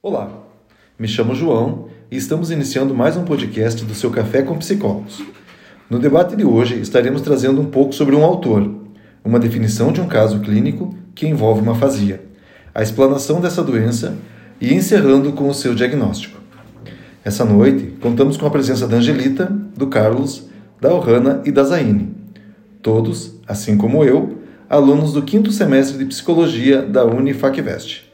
Olá, me chamo João e estamos iniciando mais um podcast do seu Café com Psicólogos. No debate de hoje estaremos trazendo um pouco sobre um autor, uma definição de um caso clínico que envolve uma afasia, a explanação dessa doença e encerrando com o seu diagnóstico. Essa noite contamos com a presença da Angelita, do Carlos, da Ohana e da Zaine. Todos, assim como eu, alunos do quinto semestre de Psicologia da Unifacvest.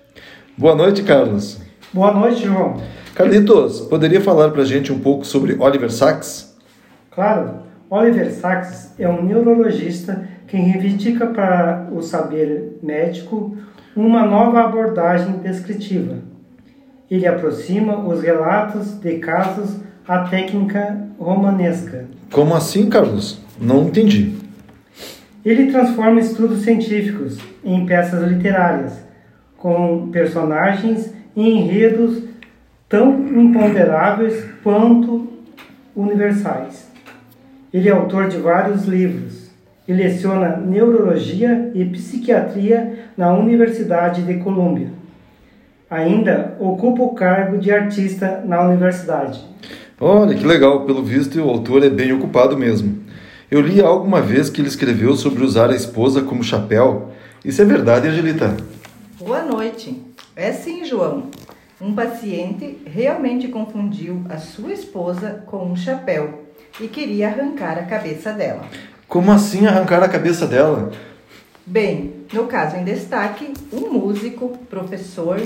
Boa noite, Carlos. Boa noite, João. Carlitos, poderia falar para a gente um pouco sobre Oliver Sacks? Claro. Oliver Sacks é um neurologista que reivindica para o saber médico uma nova abordagem descritiva. Ele aproxima os relatos de casos à técnica romanesca. Como assim, Carlos? Não entendi. Ele transforma estudos científicos em peças literárias, com personagens enredos tão imponderáveis quanto universais. Ele é autor de vários livros e leciona neurologia e psiquiatria na Universidade de Colômbia. Ainda ocupa o cargo de artista na universidade. Olha que legal, pelo visto o autor é bem ocupado mesmo. Eu li alguma vez que ele escreveu sobre usar a esposa como chapéu. Isso é verdade, Angelita? Boa noite. É sim, João. Um paciente realmente confundiu a sua esposa com um chapéu e queria arrancar a cabeça dela. Como assim arrancar a cabeça dela? Bem, no caso em destaque, um músico, professor,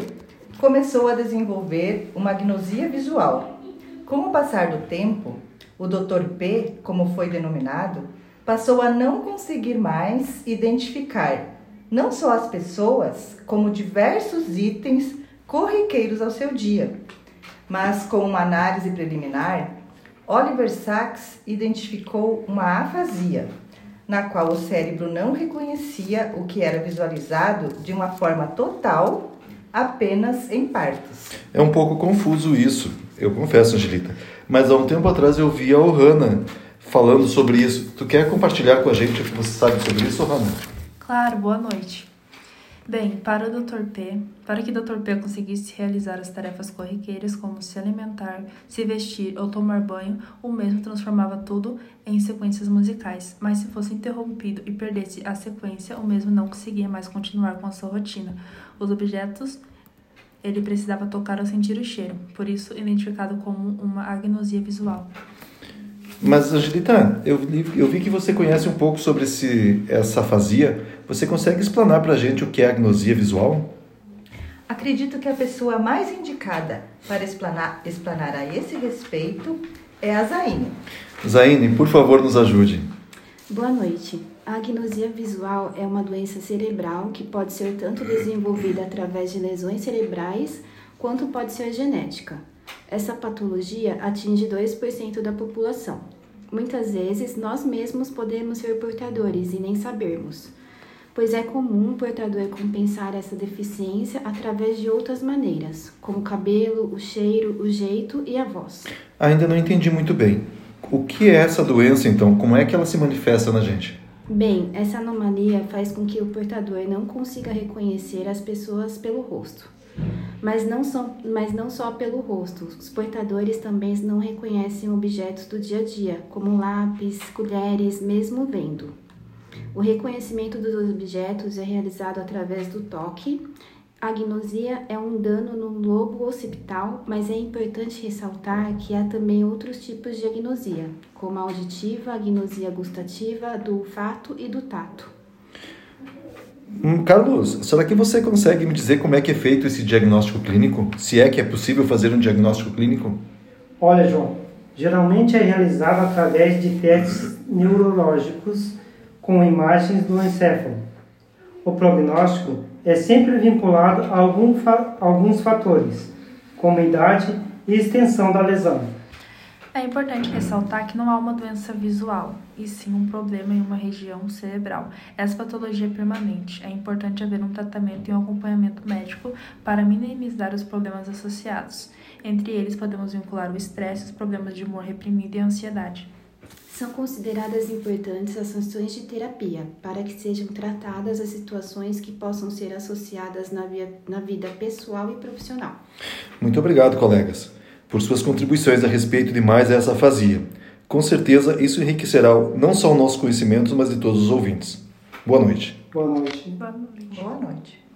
começou a desenvolver uma agnosia visual. Com o passar do tempo, o Dr. P, como foi denominado, passou a não conseguir mais identificar não só as pessoas, como diversos itens corriqueiros ao seu dia. Mas com uma análise preliminar, Oliver Sacks identificou uma afasia, na qual o cérebro não reconhecia o que era visualizado de uma forma total, apenas em partes. É um pouco confuso isso, eu confesso, Angelita. Mas há um tempo atrás eu vi a Ohana falando sobre isso. Tu quer compartilhar com a gente o que você sabe sobre isso, Ohana? Claro, boa noite. Bem, para o Dr. P, para que o Dr. P conseguisse realizar as tarefas corriqueiras como se alimentar, se vestir ou tomar banho, o mesmo transformava tudo em sequências musicais. Mas se fosse interrompido e perdesse a sequência, o mesmo não conseguia mais continuar com a sua rotina. Os objetos ele precisava tocar ou sentir o cheiro, por isso identificado como uma agnosia visual. Mas, Angelita, eu, eu vi que você conhece um pouco sobre esse, essa afasia. Você consegue explanar para a gente o que é agnosia visual? Acredito que a pessoa mais indicada para explanar, explanar a esse respeito é a Zaine. Zaine, por favor, nos ajude. Boa noite. A agnosia visual é uma doença cerebral que pode ser tanto desenvolvida através de lesões cerebrais quanto pode ser genética. Essa patologia atinge 2% da população. Muitas vezes nós mesmos podemos ser portadores e nem sabermos, pois é comum o portador compensar essa deficiência através de outras maneiras, como o cabelo, o cheiro, o jeito e a voz. Ainda não entendi muito bem. O que é essa doença então? Como é que ela se manifesta na gente? Bem, essa anomalia faz com que o portador não consiga reconhecer as pessoas pelo rosto. Mas não, só, mas não só pelo rosto, os portadores também não reconhecem objetos do dia a dia, como lápis, colheres, mesmo vendo. O reconhecimento dos objetos é realizado através do toque. A agnosia é um dano no lobo occipital, mas é importante ressaltar que há também outros tipos de agnosia, como a auditiva, a agnosia gustativa, do olfato e do tato. Hum, Carlos, será que você consegue me dizer como é que é feito esse diagnóstico clínico? Se é que é possível fazer um diagnóstico clínico? Olha, João, geralmente é realizado através de testes neurológicos com imagens do encéfalo. O prognóstico é sempre vinculado a algum fa alguns fatores, como idade e extensão da lesão. É importante ressaltar que não há uma doença visual, e sim um problema em uma região cerebral. Essa patologia é permanente. É importante haver um tratamento e um acompanhamento médico para minimizar os problemas associados. Entre eles, podemos vincular o estresse, os problemas de humor reprimido e a ansiedade. São consideradas importantes as funções de terapia para que sejam tratadas as situações que possam ser associadas na, via, na vida pessoal e profissional. Muito obrigado, colegas, por suas contribuições a respeito de mais essa afasia. Com certeza, isso enriquecerá não só o nosso conhecimento, mas de todos os ouvintes. Boa noite. Boa noite. Boa noite. Boa noite.